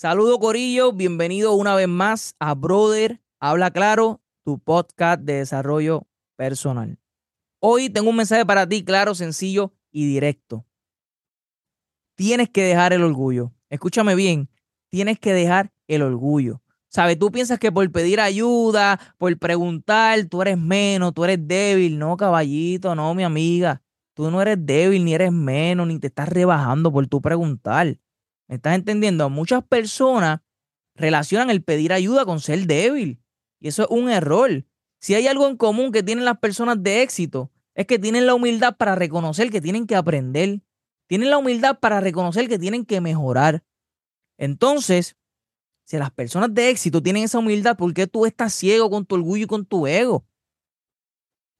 Saludo Corillo, bienvenido una vez más a Brother Habla Claro, tu podcast de desarrollo personal. Hoy tengo un mensaje para ti claro, sencillo y directo. Tienes que dejar el orgullo. Escúchame bien, tienes que dejar el orgullo. ¿Sabes? Tú piensas que por pedir ayuda, por preguntar, tú eres menos, tú eres débil. No, caballito, no, mi amiga. Tú no eres débil, ni eres menos, ni te estás rebajando por tu preguntar. ¿Me estás entendiendo? Muchas personas relacionan el pedir ayuda con ser débil. Y eso es un error. Si hay algo en común que tienen las personas de éxito, es que tienen la humildad para reconocer que tienen que aprender. Tienen la humildad para reconocer que tienen que mejorar. Entonces, si las personas de éxito tienen esa humildad, ¿por qué tú estás ciego con tu orgullo y con tu ego?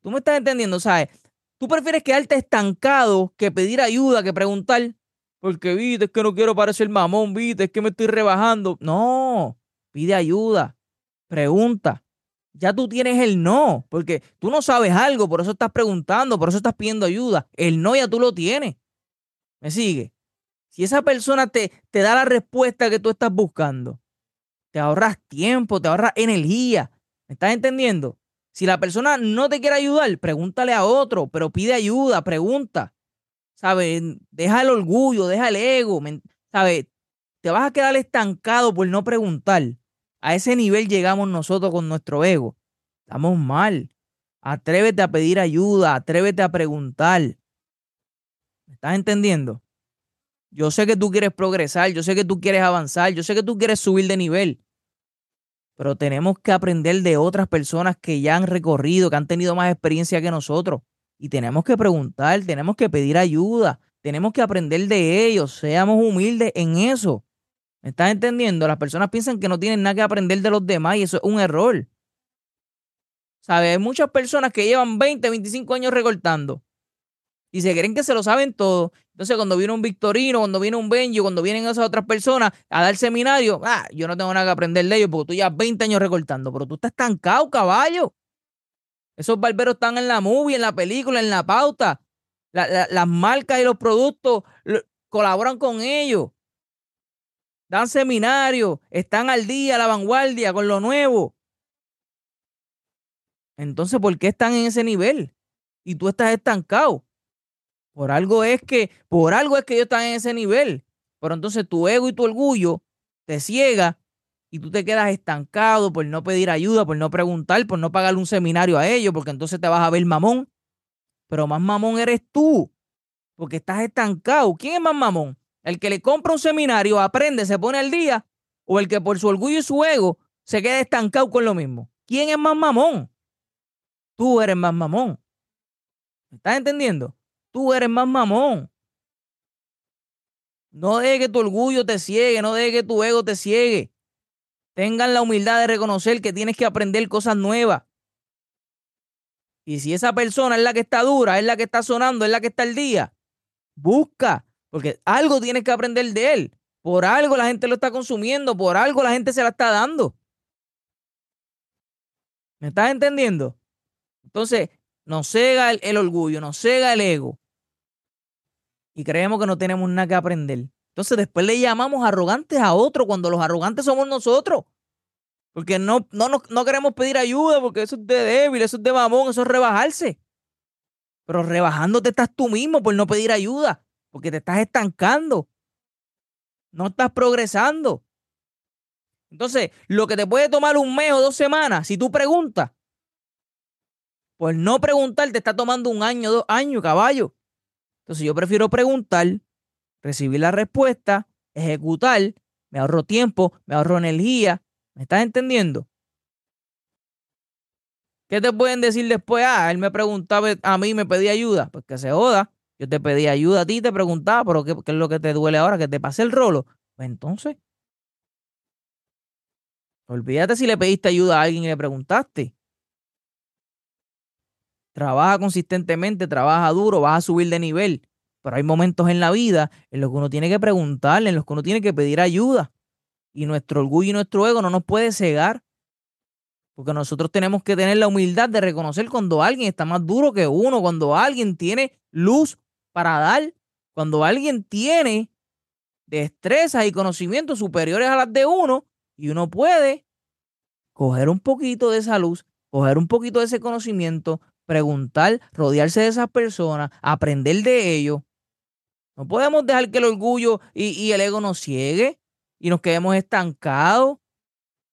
Tú me estás entendiendo, ¿sabes? Tú prefieres quedarte estancado que pedir ayuda, que preguntar, porque viste, es que no quiero parecer mamón, viste, es que me estoy rebajando. No, pide ayuda, pregunta. Ya tú tienes el no, porque tú no sabes algo, por eso estás preguntando, por eso estás pidiendo ayuda. El no ya tú lo tienes. ¿Me sigue? Si esa persona te, te da la respuesta que tú estás buscando, te ahorras tiempo, te ahorras energía. ¿Me estás entendiendo? Si la persona no te quiere ayudar, pregúntale a otro, pero pide ayuda, pregunta. ¿Sabes? Deja el orgullo, deja el ego. ¿Sabes? Te vas a quedar estancado por no preguntar. A ese nivel llegamos nosotros con nuestro ego. Estamos mal. Atrévete a pedir ayuda, atrévete a preguntar. ¿Me estás entendiendo? Yo sé que tú quieres progresar, yo sé que tú quieres avanzar, yo sé que tú quieres subir de nivel, pero tenemos que aprender de otras personas que ya han recorrido, que han tenido más experiencia que nosotros. Y tenemos que preguntar, tenemos que pedir ayuda, tenemos que aprender de ellos, seamos humildes en eso. ¿Me estás entendiendo? Las personas piensan que no tienen nada que aprender de los demás y eso es un error. ¿Sabes? Hay muchas personas que llevan 20, 25 años recortando y se creen que se lo saben todo. Entonces, cuando viene un Victorino, cuando viene un Benjo, cuando vienen esas otras personas a dar seminario, ah, yo no tengo nada que aprender de ellos porque tú ya 20 años recortando, pero tú estás estancado, caballo. Esos barberos están en la movie, en la película, en la pauta. las marcas y los productos colaboran con ellos. Dan seminarios, están al día, a la vanguardia, con lo nuevo. Entonces, ¿por qué están en ese nivel? Y tú estás estancado. Por algo es que, por algo es que ellos están en ese nivel. Pero entonces tu ego y tu orgullo te ciega y tú te quedas estancado por no pedir ayuda, por no preguntar, por no pagarle un seminario a ellos, porque entonces te vas a ver mamón. Pero más mamón eres tú, porque estás estancado. ¿Quién es más mamón? ¿El que le compra un seminario, aprende, se pone al día? ¿O el que por su orgullo y su ego se queda estancado con lo mismo? ¿Quién es más mamón? Tú eres más mamón. ¿Me estás entendiendo? Tú eres más mamón. No deje que tu orgullo te ciegue, no deje que tu ego te ciegue. Tengan la humildad de reconocer que tienes que aprender cosas nuevas. Y si esa persona es la que está dura, es la que está sonando, es la que está al día, busca, porque algo tienes que aprender de él. Por algo la gente lo está consumiendo, por algo la gente se la está dando. ¿Me estás entendiendo? Entonces, nos cega el, orgullo, nos cega el ego. Y creemos que no tenemos nada que aprender. Entonces después le llamamos arrogantes a otro cuando los arrogantes somos nosotros. Porque no, no, no, queremos pedir ayuda porque eso es de débil, eso es de mamón, eso es rebajarse. Pero rebajándote estás tú mismo por no pedir ayuda, porque te estás estancando. No estás progresando. Entonces, lo que te puede tomar un mes o dos semanas, si tú preguntas, por no preguntar, te está tomando un año, dos años, caballo. Entonces yo prefiero preguntar, recibir la respuesta, ejecutar, me ahorro tiempo, me ahorro energía. ¿Me estás entendiendo? ¿Qué te pueden decir después? Ah, él me preguntaba a mí, me pedía ayuda. Pues que se joda. Yo te pedí ayuda a ti, te preguntaba, pero ¿qué, qué es lo que te duele ahora? Que te pase el rolo. Pues entonces, olvídate si le pediste ayuda a alguien y le preguntaste. Trabaja consistentemente, trabaja duro, vas a subir de nivel. Pero hay momentos en la vida en los que uno tiene que preguntarle, en los que uno tiene que pedir ayuda. Y nuestro orgullo y nuestro ego no nos puede cegar. Porque nosotros tenemos que tener la humildad de reconocer cuando alguien está más duro que uno, cuando alguien tiene luz para dar, cuando alguien tiene destrezas y conocimientos superiores a las de uno y uno puede coger un poquito de esa luz, coger un poquito de ese conocimiento, preguntar, rodearse de esas personas, aprender de ellos. No podemos dejar que el orgullo y, el ego nos ciegue y nos quedemos estancados.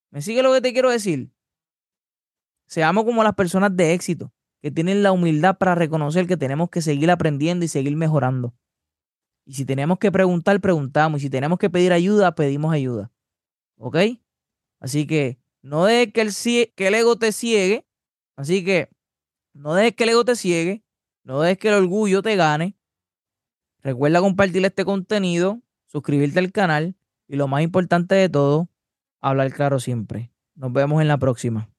¿Me sigue lo que te quiero decir? Seamos como las personas de éxito, que tienen la humildad para reconocer que tenemos que seguir aprendiendo y seguir mejorando. Y si tenemos que preguntar, preguntamos. Y si tenemos que pedir ayuda, pedimos ayuda. ¿Ok? Así que no dejes que el, que el ego te ciegue. Así que no dejes que el ego te ciegue. No dejes que el orgullo te gane. Recuerda compartir este contenido, suscribirte al canal y lo más importante de todo, hablar claro siempre. Nos vemos en la próxima.